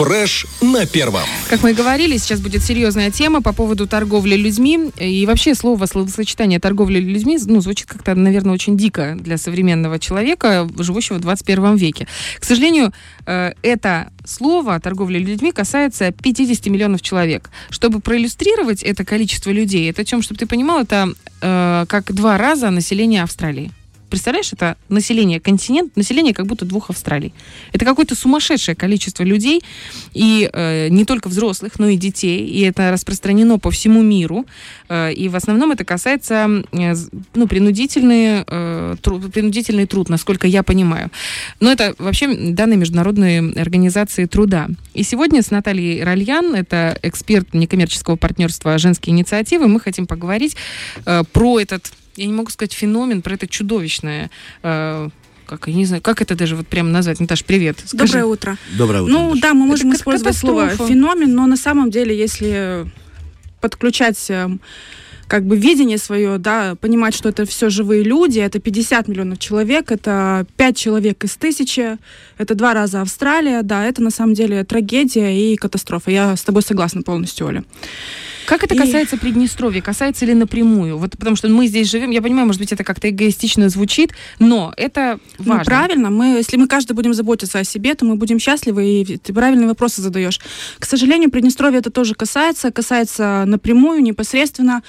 Фреш на первом. Как мы и говорили, сейчас будет серьезная тема по поводу торговли людьми. И вообще слово, словосочетание торговли людьми ну, звучит как-то, наверное, очень дико для современного человека, живущего в 21 веке. К сожалению, э, это слово торговля людьми касается 50 миллионов человек. Чтобы проиллюстрировать это количество людей, это о чем, чтобы ты понимал, это э, как два раза население Австралии. Представляешь, это население континент, население как будто двух Австралий. Это какое-то сумасшедшее количество людей, и э, не только взрослых, но и детей, и это распространено по всему миру. Э, и в основном это касается э, ну, принудительный, э, труд, принудительный труд, насколько я понимаю. Но это вообще данные Международной организации труда. И сегодня с Натальей Ральян, это эксперт некоммерческого партнерства «Женские инициативы», мы хотим поговорить э, про этот я не могу сказать феномен, про это чудовищное э, как, я не знаю, как это даже вот прямо назвать. Наташ, привет. Скажи. Доброе утро. Доброе утро. Ну Наташа. да, мы можем это использовать слово феномен, но на самом деле, если подключать эм, как бы видение свое, да, понимать, что это все живые люди, это 50 миллионов человек, это 5 человек из тысячи, это два раза Австралия, да, это на самом деле трагедия и катастрофа. Я с тобой согласна полностью, Оля. Как это касается и... Приднестровья? Касается ли напрямую? Вот потому что мы здесь живем, я понимаю, может быть, это как-то эгоистично звучит, но это ну, важно. Ну, правильно. Мы, если мы каждый будем заботиться о себе, то мы будем счастливы, и ты правильные вопросы задаешь. К сожалению, Приднестровья это тоже касается, касается напрямую, непосредственно.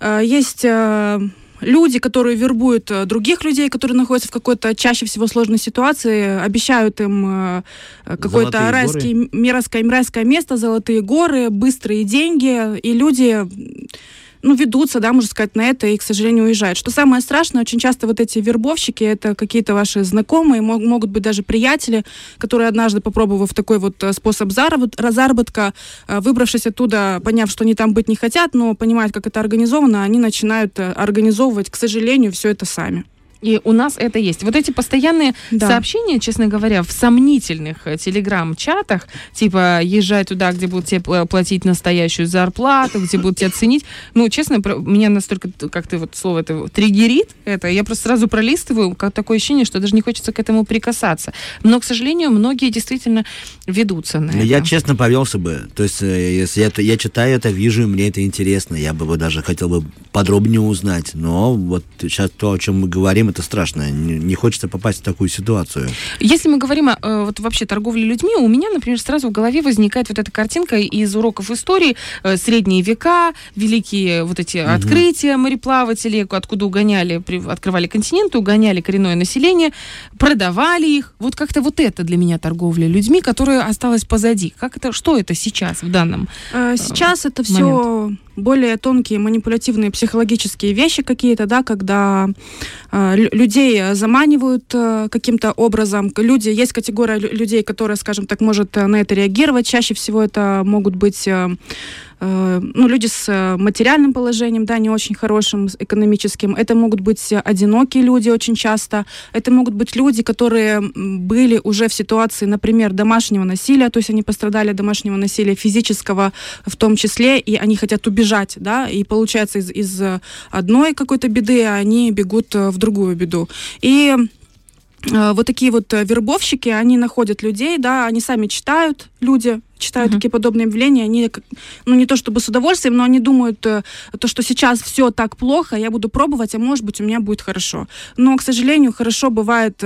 Э, есть э, люди, которые вербуют э, других людей, которые находятся в какой-то чаще всего сложной ситуации, обещают им какое-то райское, мирское, райское место, золотые горы, быстрые деньги, и люди ну, ведутся, да, можно сказать, на это и, к сожалению, уезжают. Что самое страшное, очень часто вот эти вербовщики, это какие-то ваши знакомые, мог, могут быть даже приятели, которые однажды, попробовав такой вот э, способ заработка, э, выбравшись оттуда, поняв, что они там быть не хотят, но понимают, как это организовано, они начинают э, организовывать, к сожалению, все это сами. И у нас это есть. Вот эти постоянные да. сообщения, честно говоря, в сомнительных э, телеграм-чатах, типа езжай туда, где будут тебе платить настоящую зарплату, где будут тебя ценить. Ну, честно, меня настолько, как ты вот слово это триггерит, это, я просто сразу пролистываю, как такое ощущение, что даже не хочется к этому прикасаться. Но, к сожалению, многие действительно ведутся на это. Я честно повелся бы. То есть, э, если я, я читаю это, вижу, мне это интересно, я бы даже хотел бы подробнее узнать. Но вот сейчас то, о чем мы говорим, это страшно. Не, не хочется попасть в такую ситуацию. Если мы говорим о э, вот вообще торговле людьми, у меня, например, сразу в голове возникает вот эта картинка из уроков истории э, средние века, великие вот эти угу. открытия мореплавателей, откуда угоняли, открывали континенты, угоняли коренное население, продавали их. Вот как-то вот это для меня торговля людьми, которая осталась позади. Как это, что это сейчас в данном? Э, сейчас это все более тонкие манипулятивные психологические вещи какие-то, да, когда э, людей заманивают э, каким-то образом. Люди, есть категория людей, которая, скажем так, может на это реагировать. Чаще всего это могут быть э, Э, ну, люди с э, материальным положением, да, не очень хорошим, экономическим. Это могут быть одинокие люди очень часто. Это могут быть люди, которые были уже в ситуации, например, домашнего насилия, то есть они пострадали от домашнего насилия физического в том числе, и они хотят убежать, да, и получается из, из одной какой-то беды они бегут в другую беду. И Э, вот такие вот э, вербовщики, они находят людей, да, они сами читают, люди читают uh-huh. такие подобные объявления, они, ну, не то чтобы с удовольствием, но они думают, э, то, что сейчас все так плохо, я буду пробовать, а может быть у меня будет хорошо. Но, к сожалению, хорошо бывает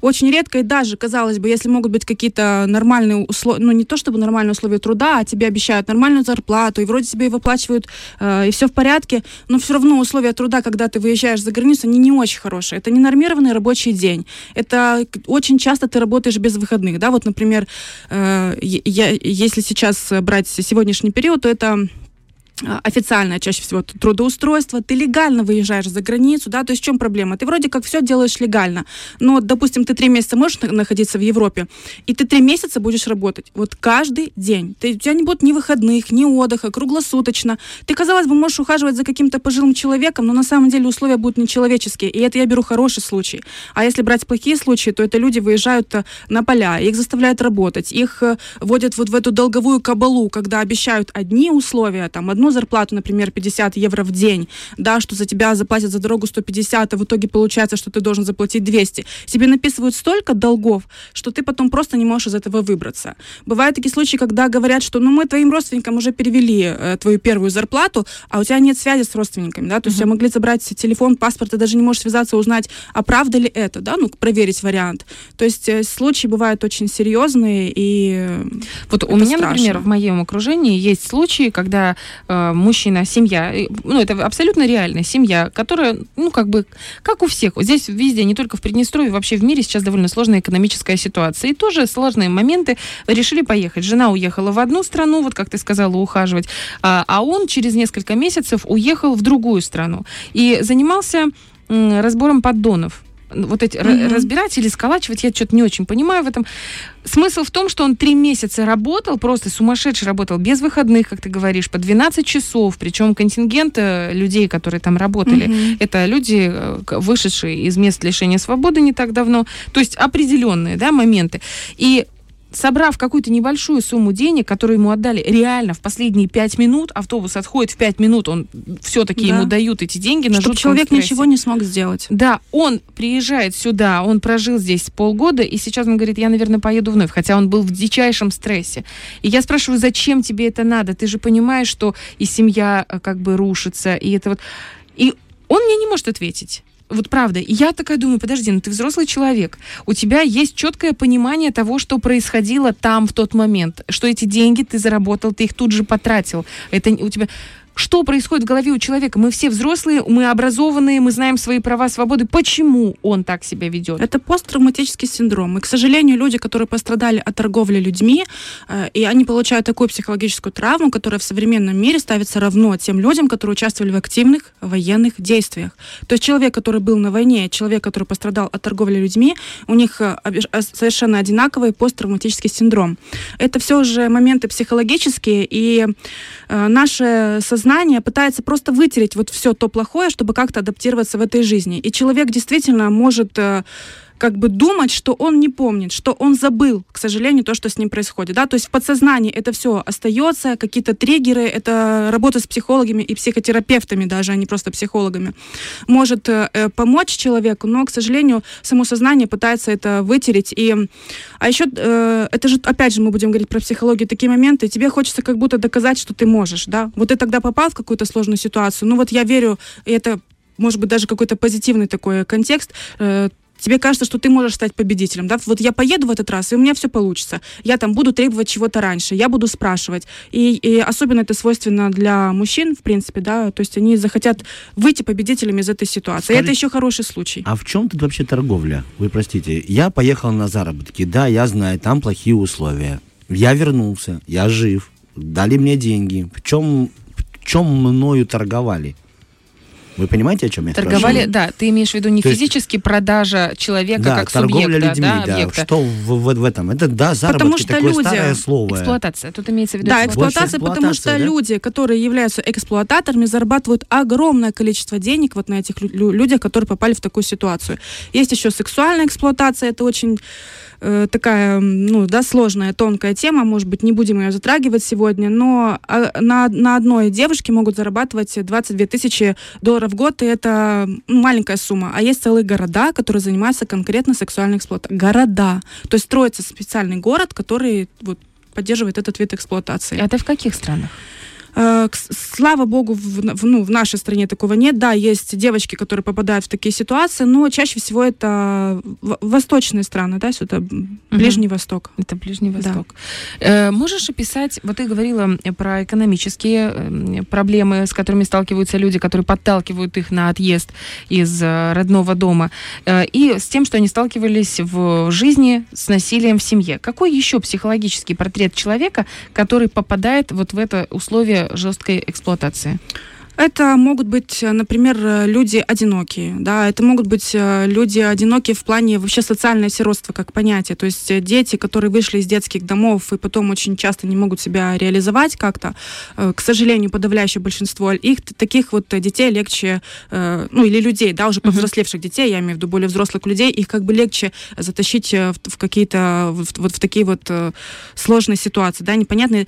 очень редко, и даже, казалось бы, если могут быть какие-то нормальные условия, ну не то чтобы нормальные условия труда, а тебе обещают нормальную зарплату, и вроде тебе выплачивают, э, и все в порядке, но все равно условия труда, когда ты выезжаешь за границу, они не очень хорошие. Это не нормированный рабочий день. Это очень часто ты работаешь без выходных, да, вот, например, э, я, если сейчас брать сегодняшний период, то это официальное чаще всего трудоустройство, ты легально выезжаешь за границу, да, то есть в чем проблема? Ты вроде как все делаешь легально, но, допустим, ты три месяца можешь находиться в Европе, и ты три месяца будешь работать, вот каждый день. Ты, у тебя не будет ни выходных, ни отдыха, круглосуточно. Ты, казалось бы, можешь ухаживать за каким-то пожилым человеком, но на самом деле условия будут нечеловеческие, и это я беру хороший случай. А если брать плохие случаи, то это люди выезжают э, на поля, их заставляют работать, их э, вводят вот в эту долговую кабалу, когда обещают одни условия, там, одну одну зарплату, например, 50 евро в день, да, что за тебя заплатят за дорогу 150, а в итоге получается, что ты должен заплатить 200. Тебе написывают столько долгов, что ты потом просто не можешь из этого выбраться. Бывают такие случаи, когда говорят, что ну мы твоим родственникам уже перевели э, твою первую зарплату, а у тебя нет связи с родственниками, да, то есть uh-huh. могли забрать телефон, паспорт, ты даже не можешь связаться, узнать, а правда ли это, да, ну, проверить вариант. То есть э, случаи бывают очень серьезные и Вот у меня, страшно. например, в моем окружении есть случаи, когда э, мужчина, семья, ну, это абсолютно реальная семья, которая, ну, как бы, как у всех, здесь везде, не только в Приднестровье, вообще в мире сейчас довольно сложная экономическая ситуация, и тоже сложные моменты, решили поехать. Жена уехала в одну страну, вот как ты сказала, ухаживать, а, а он через несколько месяцев уехал в другую страну. И занимался разбором поддонов вот эти mm-hmm. разбирать или сколачивать, я что-то не очень понимаю в этом. Смысл в том, что он три месяца работал, просто сумасшедший работал, без выходных, как ты говоришь, по 12 часов, причем контингент э, людей, которые там работали, mm-hmm. это люди, э, вышедшие из мест лишения свободы не так давно, то есть определенные да, моменты. И собрав какую-то небольшую сумму денег, которую ему отдали реально в последние пять минут, автобус отходит в пять минут, он все-таки да. ему дают эти деньги на Чтобы человек стрессе. ничего не смог сделать. Да, он приезжает сюда, он прожил здесь полгода, и сейчас он говорит, я, наверное, поеду вновь, хотя он был в дичайшем стрессе. И я спрашиваю, зачем тебе это надо? Ты же понимаешь, что и семья э, как бы рушится, и это вот... И он мне не может ответить вот правда, я такая думаю, подожди, ну ты взрослый человек, у тебя есть четкое понимание того, что происходило там в тот момент, что эти деньги ты заработал, ты их тут же потратил. Это у тебя что происходит в голове у человека. Мы все взрослые, мы образованные, мы знаем свои права, свободы. Почему он так себя ведет? Это посттравматический синдром. И, к сожалению, люди, которые пострадали от торговли людьми, э, и они получают такую психологическую травму, которая в современном мире ставится равно тем людям, которые участвовали в активных военных действиях. То есть человек, который был на войне, человек, который пострадал от торговли людьми, у них э, э, совершенно одинаковый посттравматический синдром. Это все уже моменты психологические, и наше сознание сознание пытается просто вытереть вот все то плохое, чтобы как-то адаптироваться в этой жизни. И человек действительно может э, как бы думать, что он не помнит, что он забыл, к сожалению, то, что с ним происходит. Да? То есть в подсознании это все остается, какие-то триггеры, это работа с психологами и психотерапевтами даже, а не просто психологами, может э, э, помочь человеку, но, к сожалению, само сознание пытается это вытереть. И... А еще, э, это же, опять же, мы будем говорить про психологию, такие моменты, тебе хочется как будто доказать, что ты можешь, да? Вот ты тогда попал в какую-то сложную ситуацию, ну вот я верю, и это может быть, даже какой-то позитивный такой контекст, э, тебе кажется, что ты можешь стать победителем, да, вот я поеду в этот раз, и у меня все получится. Я там буду требовать чего-то раньше, я буду спрашивать. И, и особенно это свойственно для мужчин, в принципе, да, то есть они захотят выйти победителями из этой ситуации. Скажите, и это еще хороший случай. А в чем тут вообще торговля? Вы простите, я поехал на заработки, да, я знаю, там плохие условия. Я вернулся, я жив, дали мне деньги. В чем, в чем мною торговали? Вы понимаете, о чем я Торговали, спрашиваю? да, ты имеешь в виду не То физически есть, продажа человека да, как торговля субъекта, людьми, да, да, объекта. Что в, в, в этом? Это, да, заработки, потому что такое люди, старое слово. Эксплуатация, тут имеется в виду Да, эксплуатация, эксплуатация потому что да? люди, которые являются эксплуататорами, зарабатывают огромное количество денег вот на этих людях, которые попали в такую ситуацию. Есть еще сексуальная эксплуатация, это очень э, такая, ну, да, сложная, тонкая тема, может быть, не будем ее затрагивать сегодня, но а, на, на одной девушке могут зарабатывать 22 тысячи долларов в год, и это маленькая сумма. А есть целые города, которые занимаются конкретно сексуальной эксплуатацией. Города. То есть строится специальный город, который вот поддерживает этот вид эксплуатации. Это в каких странах? Э, слава богу, в, в, ну, в нашей стране такого нет. Да, есть девочки, которые попадают в такие ситуации, но чаще всего это восточные страны, да, сюда Ближний угу. Восток. Это Ближний Восток. Да. Э, можешь описать, вот ты говорила про экономические э, проблемы, с которыми сталкиваются люди, которые подталкивают их на отъезд из родного дома, и с тем, что они сталкивались в жизни с насилием в семье. Какой еще психологический портрет человека, который попадает вот в это условие жесткой эксплуатации? Это могут быть, например, люди одинокие, да, это могут быть э, люди одинокие в плане вообще социальное сиротство как понятие, то есть э, дети, которые вышли из детских домов и потом очень часто не могут себя реализовать как-то, э, к сожалению, подавляющее большинство их таких вот детей легче, ну или людей, да, уже повзрослевших детей, я имею в виду более взрослых людей, их как бы легче затащить в какие-то вот в такие вот сложные ситуации, да, непонятные.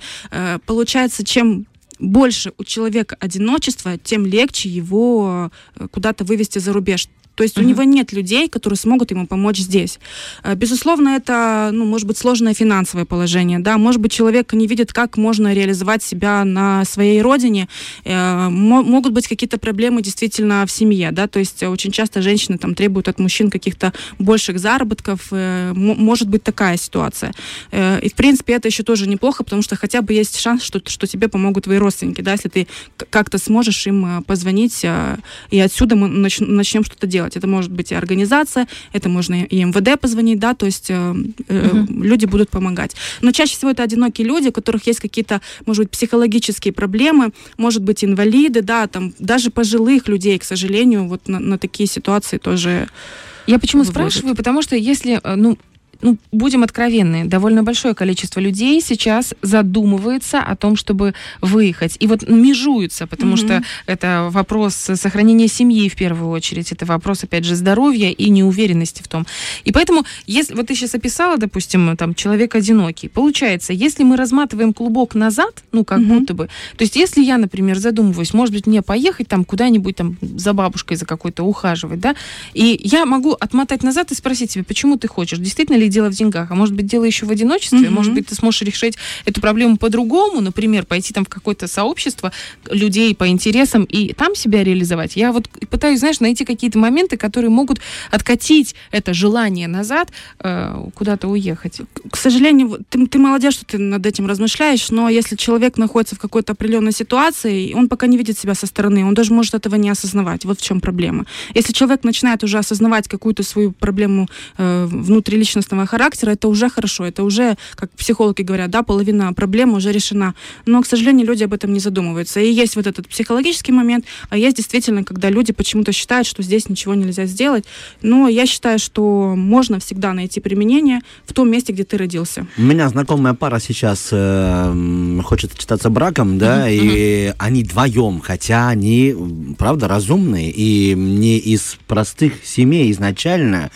Получается, чем больше у человека одиночества, тем легче его э, куда-то вывести за рубеж. То есть uh-huh. у него нет людей, которые смогут ему помочь здесь. Э, безусловно, это, ну, может быть, сложное финансовое положение, да, может быть, человек не видит, как можно реализовать себя на своей родине, э, могут быть какие-то проблемы действительно в семье, да, то есть очень часто женщины там требуют от мужчин каких-то больших заработков, э, может быть такая ситуация. И, в принципе, это еще тоже неплохо, потому что хотя бы есть шанс, что, что тебе помогут твои родственники, да, если ты как-то сможешь им позвонить, и отсюда мы начнем что-то делать делать. Это может быть и организация, это можно и МВД позвонить, да, то есть э, э, люди будут помогать. Но чаще всего это одинокие люди, у которых есть какие-то, может быть, психологические проблемы, может быть, инвалиды, да, там даже пожилых людей, к сожалению, вот на, на такие ситуации тоже я почему выводят. спрашиваю? Потому что если, э, ну, ну, будем откровенны, довольно большое количество людей сейчас задумывается о том, чтобы выехать. И вот межуются, потому mm-hmm. что это вопрос сохранения семьи в первую очередь, это вопрос, опять же, здоровья и неуверенности в том. И поэтому, если вот ты сейчас описала, допустим, там, человек одинокий, получается, если мы разматываем клубок назад, ну, как mm-hmm. будто бы, то есть если я, например, задумываюсь, может быть, мне поехать там куда-нибудь там за бабушкой за какой-то ухаживать, да, и я могу отмотать назад и спросить себя, почему ты хочешь, действительно ли дело в деньгах, а может быть дело еще в одиночестве, mm-hmm. может быть ты сможешь решить эту проблему по-другому, например, пойти там в какое-то сообщество людей по интересам и там себя реализовать. Я вот пытаюсь, знаешь, найти какие-то моменты, которые могут откатить это желание назад, э, куда-то уехать. К сожалению, ты, ты молодец, что ты над этим размышляешь, но если человек находится в какой-то определенной ситуации, он пока не видит себя со стороны, он даже может этого не осознавать. Вот в чем проблема. Если человек начинает уже осознавать какую-то свою проблему э, внутриличностного личностного характера, это уже хорошо, это уже, как психологи говорят, да, половина проблемы уже решена. Но, к сожалению, люди об этом не задумываются. И есть вот этот психологический момент, а есть действительно, когда люди почему-то считают, что здесь ничего нельзя сделать. Но я считаю, что можно всегда найти применение в том месте, где ты родился. У меня знакомая пара сейчас э, хочет считаться браком, да, uh-huh, и uh-huh. они вдвоем, хотя они, правда, разумные и не из простых семей изначально,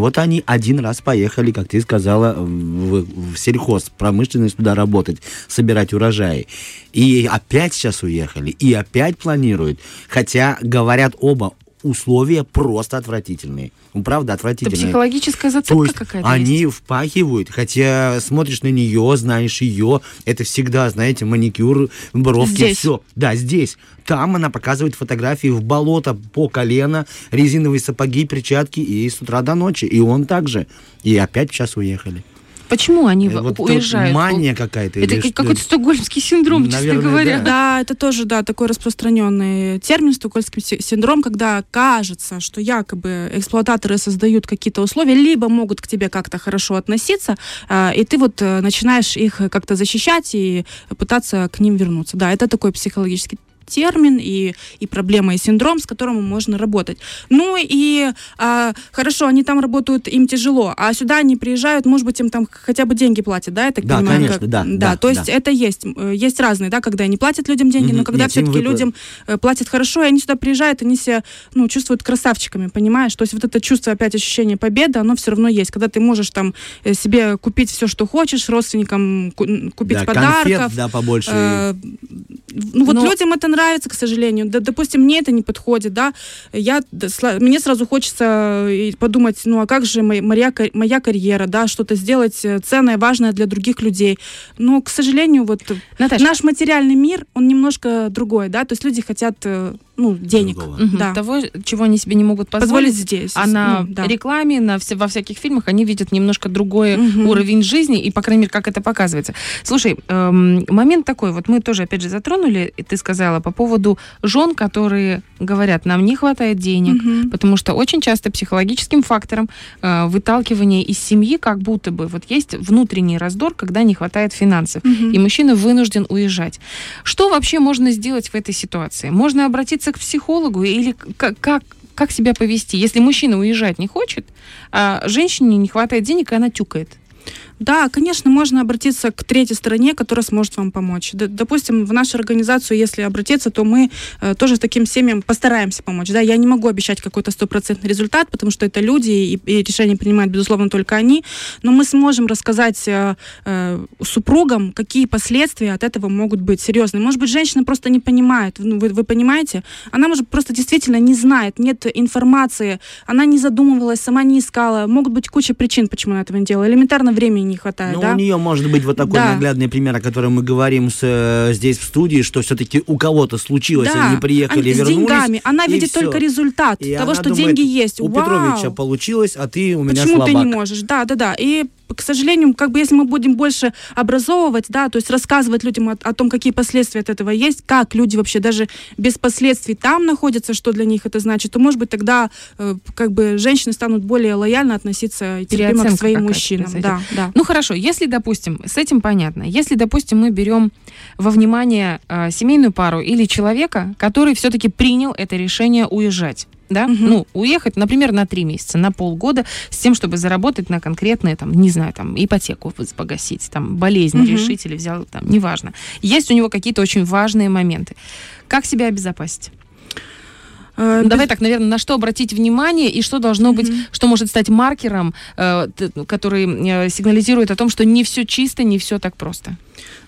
вот они один раз поехали, как ты сказала, в, в сельхоз, промышленность туда работать, собирать урожаи. И опять сейчас уехали, и опять планируют. Хотя, говорят оба, условия просто отвратительные. Ну, правда, отвратительные. Это психологическая зацепка какая-то Они есть? впахивают, хотя смотришь на нее, знаешь ее. Это всегда, знаете, маникюр, бровки, здесь. все. Да, здесь. Там она показывает фотографии в болото по колено, резиновые сапоги, перчатки и с утра до ночи. И он также. И опять сейчас уехали. Почему они э, вот уезжают? Мания какая-то. Это или какой-то стокгольмский синдром, Наверное, честно говоря. Да. да, это тоже, да, такой распространенный термин, стокгольмский синдром, когда кажется, что якобы эксплуататоры создают какие-то условия, либо могут к тебе как-то хорошо относиться, а, и ты вот э, начинаешь их как-то защищать и пытаться к ним вернуться. Да, это такой психологический термин и, и проблема, и синдром, с которым можно работать. Ну и а, хорошо, они там работают, им тяжело, а сюда они приезжают, может быть, им там хотя бы деньги платят, да, я так да, понимаю? Конечно, как, да, да, да. То есть да. это есть. Э, есть разные, да, когда они платят людям деньги, mm-hmm. но когда все-таки людям э, платят хорошо, и они сюда приезжают, они себя, ну, чувствуют красавчиками, понимаешь? То есть вот это чувство, опять ощущение победы, оно все равно есть. Когда ты можешь там э, себе купить все, что хочешь, родственникам купить да, подарков. Конфет, да, побольше. Э, ну вот Но... людям это нравится, к сожалению. Да, допустим, мне это не подходит, да. Я, мне сразу хочется э, подумать, ну а как же моя, моя карьера, да, что-то сделать э, ценное, важное для других людей. Но, к сожалению, вот Наташа. наш материальный мир, он немножко другой, да. То есть люди хотят э, ну, денег. Угу. Да. Того, чего они себе не могут позволить. Позволить здесь. А на ну, да. рекламе, на все, во всяких фильмах они видят немножко другой угу. уровень жизни, и, по крайней мере, как это показывается. Слушай, эм, момент такой, вот мы тоже, опять же, затронули, и ты сказала по поводу жен, которые говорят, нам не хватает денег, угу. потому что очень часто психологическим фактором э, выталкивания из семьи, как будто бы, вот есть внутренний раздор, когда не хватает финансов, угу. и мужчина вынужден уезжать. Что вообще можно сделать в этой ситуации? Можно обратиться к психологу или как, как, как себя повести? Если мужчина уезжать не хочет, а женщине не хватает денег, и она тюкает. Да, конечно, можно обратиться к третьей стороне, которая сможет вам помочь. Допустим, в нашу организацию, если обратиться, то мы э, тоже таким семьям постараемся помочь. Да, я не могу обещать какой-то стопроцентный результат, потому что это люди, и, и решения принимают, безусловно, только они. Но мы сможем рассказать э, э, супругам, какие последствия от этого могут быть серьезные. Может быть, женщина просто не понимает. Ну, вы, вы понимаете? Она, может, просто действительно не знает, нет информации, она не задумывалась, сама не искала. Могут быть куча причин, почему она этого не делала. Элементарно времени не хватает. Ну, да? у нее может быть вот такой да. наглядный пример, о котором мы говорим с, э, здесь в студии, что все-таки у кого-то случилось, да. они приехали, они, вернулись. С деньгами. Она видит все. только результат и того, что думает, деньги есть. У Вау. Петровича получилось, а ты у меня Почему слабак. ты не можешь? Да, да, да. И к сожалению, как бы если мы будем больше образовывать, да, то есть рассказывать людям о, о том, какие последствия от этого есть, как люди вообще даже без последствий там находятся, что для них это значит, то, может быть, тогда э, как бы женщины станут более лояльно относиться терпимо к своим мужчинам. Да, да. Ну хорошо, если, допустим, с этим понятно, если, допустим, мы берем во внимание э, семейную пару или человека, который все-таки принял это решение уезжать, да, угу. ну, уехать, например, на три месяца, на полгода, с тем, чтобы заработать на конкретные, там, не знаю, там, ипотеку погасить, там, болезнь угу. решить или взял, там, неважно. Есть у него какие-то очень важные моменты. Как себя обезопасить? Ну, давай так, наверное, на что обратить внимание и что должно быть, mm-hmm. что может стать маркером, э, который э, сигнализирует о том, что не все чисто, не все так просто.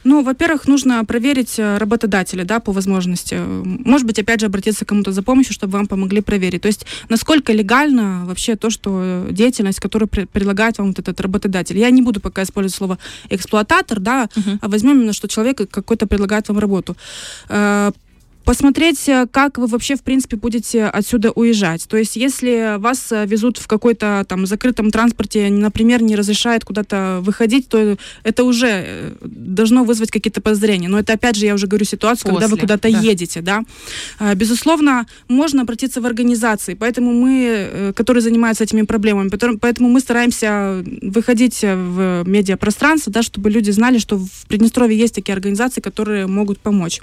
Ну, во-первых, нужно проверить э, работодателя, да, по возможности. Может быть, опять же, обратиться к кому-то за помощью, чтобы вам помогли проверить. То есть, насколько легально вообще то, что деятельность, которую предлагает вам вот этот работодатель. Я не буду пока использовать слово эксплуататор, да, uh-huh. а возьмем именно, что человек какой-то предлагает вам работу посмотреть, э, как вы вообще, в принципе, будете отсюда уезжать. То есть, если вас э, везут в какой-то там закрытом транспорте, например, не разрешает куда-то выходить, то это уже э, должно вызвать какие-то подозрения. Но это, опять же, я уже говорю ситуацию, После, когда вы куда-то да. едете, да. А, безусловно, можно обратиться в организации, поэтому мы, которые занимаются этими проблемами, поэтому мы стараемся выходить в медиапространство, да, чтобы люди знали, что в Приднестровье есть такие организации, которые могут помочь.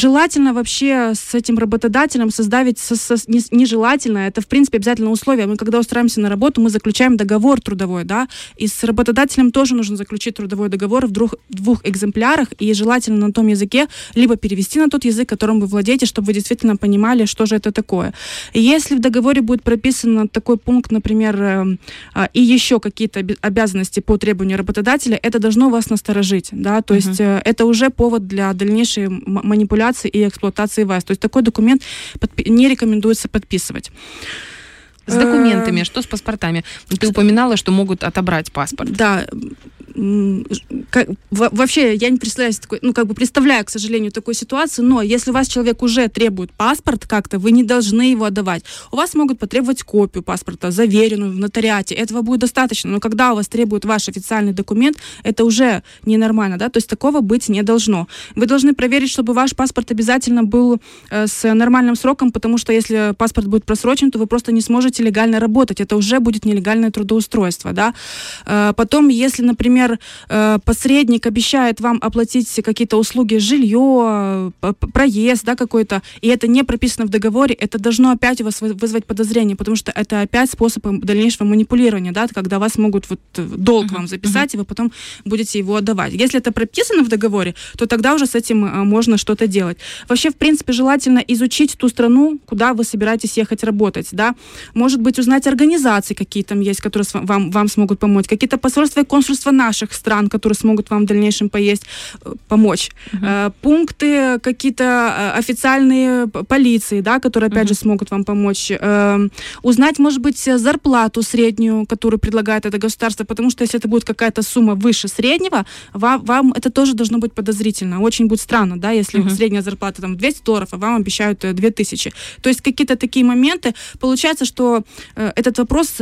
Желательно вообще с этим работодателем создать, со, со, не, нежелательно, это в принципе обязательно условие. Мы когда устраиваемся на работу, мы заключаем договор трудовой, да, и с работодателем тоже нужно заключить трудовой договор в двух, двух экземплярах, и желательно на том языке, либо перевести на тот язык, которым вы владеете, чтобы вы действительно понимали, что же это такое. И если в договоре будет прописан такой пункт, например, э, э, и еще какие-то обязанности по требованию работодателя, это должно вас насторожить, да, то uh-huh. есть э, это уже повод для дальнейшей манипуляции манипуляции и эксплуатации вас. То есть такой документ не рекомендуется подписывать. С документами, что с паспортами? Ты упоминала, что могут отобрать паспорт. Да, как, вообще я не представляю такой, ну как бы представляю, к сожалению, такую ситуацию, но если у вас человек уже требует паспорт как-то, вы не должны его отдавать. У вас могут потребовать копию паспорта, заверенную в нотариате, этого будет достаточно, но когда у вас требуют ваш официальный документ, это уже ненормально, да, то есть такого быть не должно. Вы должны проверить, чтобы ваш паспорт обязательно был э, с нормальным сроком, потому что если паспорт будет просрочен, то вы просто не сможете легально работать, это уже будет нелегальное трудоустройство, да. Э, потом, если, например, например, э, посредник обещает вам оплатить какие-то услуги, жилье, проезд, да, какой-то, и это не прописано в договоре, это должно опять у вас вызвать подозрение, потому что это опять способ дальнейшего манипулирования, да, когда вас могут вот э, долг uh-huh, вам записать, uh-huh. и вы потом будете его отдавать. Если это прописано в договоре, то тогда уже с этим э, можно что-то делать. Вообще, в принципе, желательно изучить ту страну, куда вы собираетесь ехать работать, да, может быть, узнать организации, какие там есть, которые вам, вам смогут помочь, какие-то посольства и консульства наши, наших стран, которые смогут вам в дальнейшем поесть, э, помочь. Uh-huh. Пункты какие-то э, официальные полиции, да, которые, опять uh-huh. же, смогут вам помочь. Узнать, может быть, зарплату среднюю, которую предлагает это государство, потому что если это будет какая-то сумма выше среднего, вам, вам это тоже должно быть подозрительно. Очень будет странно, да, если uh-huh. средняя зарплата там 200 долларов, а вам обещают 2000. То есть какие-то такие моменты. Получается, что этот вопрос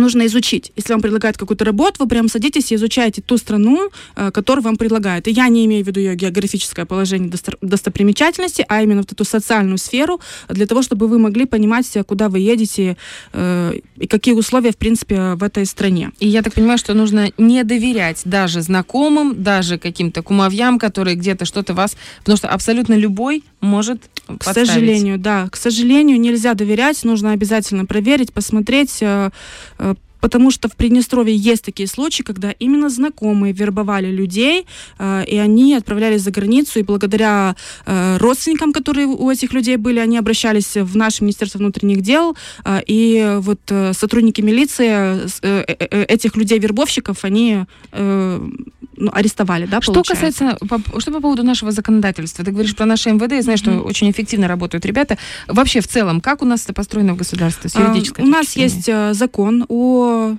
нужно изучить. Если вам предлагают какую-то работу, вы прям садитесь и изучаете ту страну, э, которую вам предлагают. И я не имею в виду ее географическое положение достопримечательности, а именно вот эту социальную сферу, для того, чтобы вы могли понимать, куда вы едете э, и какие условия, в принципе, в этой стране. И я так понимаю, что нужно не доверять даже знакомым, даже каким-то кумовьям, которые где-то что-то вас... Потому что абсолютно любой может К сожалению, да. К сожалению, нельзя доверять, нужно обязательно проверить, посмотреть, э, потому что в Приднестровье есть такие случаи, когда именно знакомые вербовали людей, э, и они отправлялись за границу, и благодаря э, родственникам, которые у этих людей были, они обращались в наше Министерство внутренних дел, э, и вот э, сотрудники милиции э, э, э, этих людей-вербовщиков, они э, ну, арестовали, да, Что касается, по, что по поводу нашего законодательства? Ты говоришь про наше МВД, я знаю, mm-hmm. что очень эффективно работают ребята. Вообще, в целом, как у нас это построено в государстве с юридической а, У нас есть э, закон о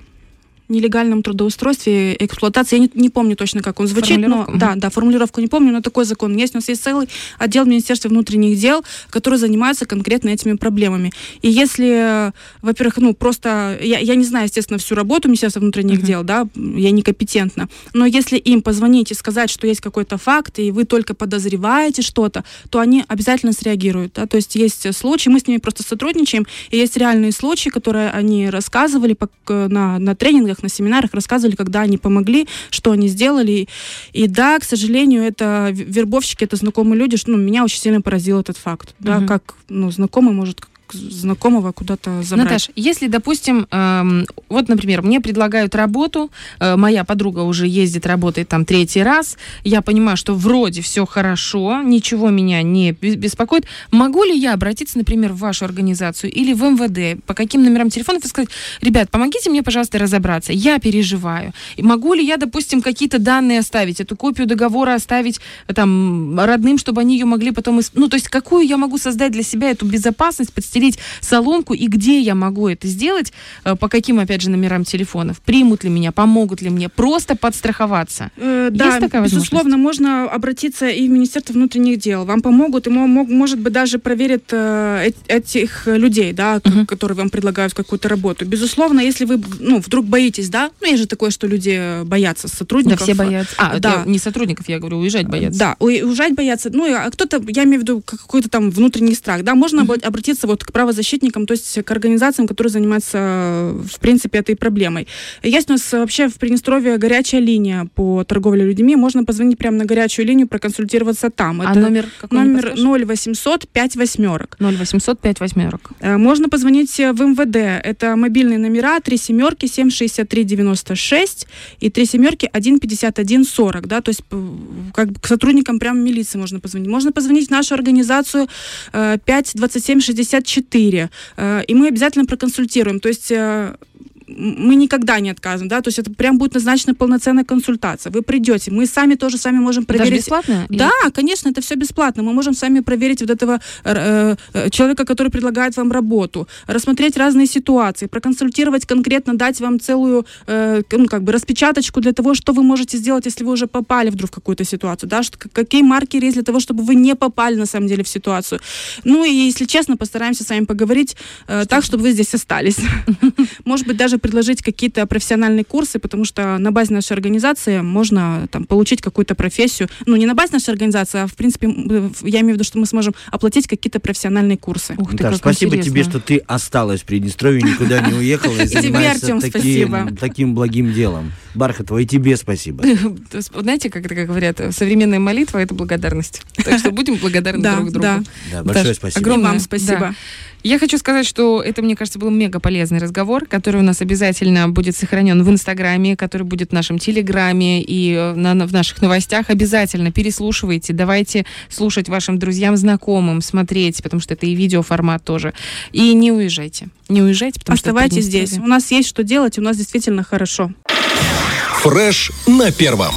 нелегальном трудоустройстве, эксплуатации. Я не, не помню точно, как он звучит, но да, да, формулировку не помню, но такой закон есть. У нас есть целый отдел Министерства внутренних дел, который занимается конкретно этими проблемами. И если, во-первых, ну просто я, я не знаю, естественно, всю работу Министерства внутренних uh-huh. дел, да, я некомпетентна, но если им позвонить и сказать, что есть какой-то факт, и вы только подозреваете что-то, то они обязательно среагируют. Да? То есть есть случаи, мы с ними просто сотрудничаем, и есть реальные случаи, которые они рассказывали на, на тренингах, лекциях, на семинарах рассказывали, когда они помогли, что они сделали. И да, к сожалению, это вербовщики, это знакомые люди, что ну, меня очень сильно поразил этот факт. Да, угу. как ну, знакомый может знакомого куда-то забрать. Наташ, если, допустим, эм, вот, например, мне предлагают работу, э, моя подруга уже ездит, работает там третий раз, я понимаю, что вроде все хорошо, ничего меня не беспокоит. Могу ли я обратиться, например, в вашу организацию или в МВД, по каким номерам телефонов и сказать, ребят, помогите мне, пожалуйста, разобраться, я переживаю. И могу ли я, допустим, какие-то данные оставить, эту копию договора оставить э, там родным, чтобы они ее могли потом... Ну, то есть какую я могу создать для себя эту безопасность, подстелить расстелить соломку, и где я могу это сделать, э, по каким, опять же, номерам телефонов, примут ли меня, помогут ли мне, просто подстраховаться. Э, да, Есть такая безусловно, можно обратиться и в Министерство внутренних дел. Вам помогут, и, может быть, даже проверят э, этих людей, да, uh-huh. которые вам предлагают какую-то работу. Безусловно, если вы, ну, вдруг боитесь, да, ну, есть же такое, что люди боятся сотрудников. Да, все боятся. А, да. не сотрудников, я говорю, уезжать боятся. Да, уезжать боятся. Ну, а кто-то, я имею в виду какой-то там внутренний страх, да, можно uh-huh. обратиться вот к правозащитникам, то есть к организациям, которые занимаются, в принципе, этой проблемой. Есть у нас вообще в Приднестровье горячая линия по торговле людьми. Можно позвонить прямо на горячую линию, проконсультироваться там. А Это номер какой Номер 0800 5 восьмерок. 0800 5 восьмерок. Можно позвонить в МВД. Это мобильные номера 3 семерки 763 96 и 3 семерки 1 51 40. Да? То есть как бы к сотрудникам прямо милиции можно позвонить. Можно позвонить в нашу организацию 5 27 64 4, э, и мы обязательно проконсультируем. То есть э, мы никогда не отказываем, да, то есть это прям будет назначена полноценная консультация. Вы придете, мы сами тоже сами можем проверить. Даже бесплатно? Да, или... конечно, это все бесплатно. Мы можем сами проверить вот этого э, э, человека, который предлагает вам работу, рассмотреть разные ситуации, проконсультировать конкретно, дать вам целую, э, ну, как бы распечаточку для того, что вы можете сделать, если вы уже попали вдруг в какую-то ситуацию, да, что, какие маркеры есть для того, чтобы вы не попали на самом деле в ситуацию. Ну и, если честно, постараемся с вами поговорить э, так, чтобы вы здесь остались. Может быть, даже предложить какие-то профессиональные курсы, потому что на базе нашей организации можно там, получить какую-то профессию. Ну, не на базе нашей организации, а, в принципе, я имею в виду, что мы сможем оплатить какие-то профессиональные курсы. Ух ты, да, спасибо интересно. тебе, что ты осталась в Приднестровье, никуда не уехала и занимаешься таким благим делом. Бархатова, и тебе спасибо. Знаете, как это как говорят, современная молитва — это благодарность. Так что будем благодарны друг другу. Да, большое спасибо. Огромное вам спасибо. Я хочу сказать, что это, мне кажется, был мега полезный разговор, который у нас обязательно будет сохранен в Инстаграме, который будет в нашем Телеграме и э, на, в наших новостях. Обязательно переслушивайте, давайте слушать вашим друзьям, знакомым, смотреть, потому что это и видеоформат тоже. И не уезжайте. Не уезжайте, потому Оставайтесь что... Оставайтесь здесь. У нас есть что делать, у нас действительно хорошо. Фреш на первом.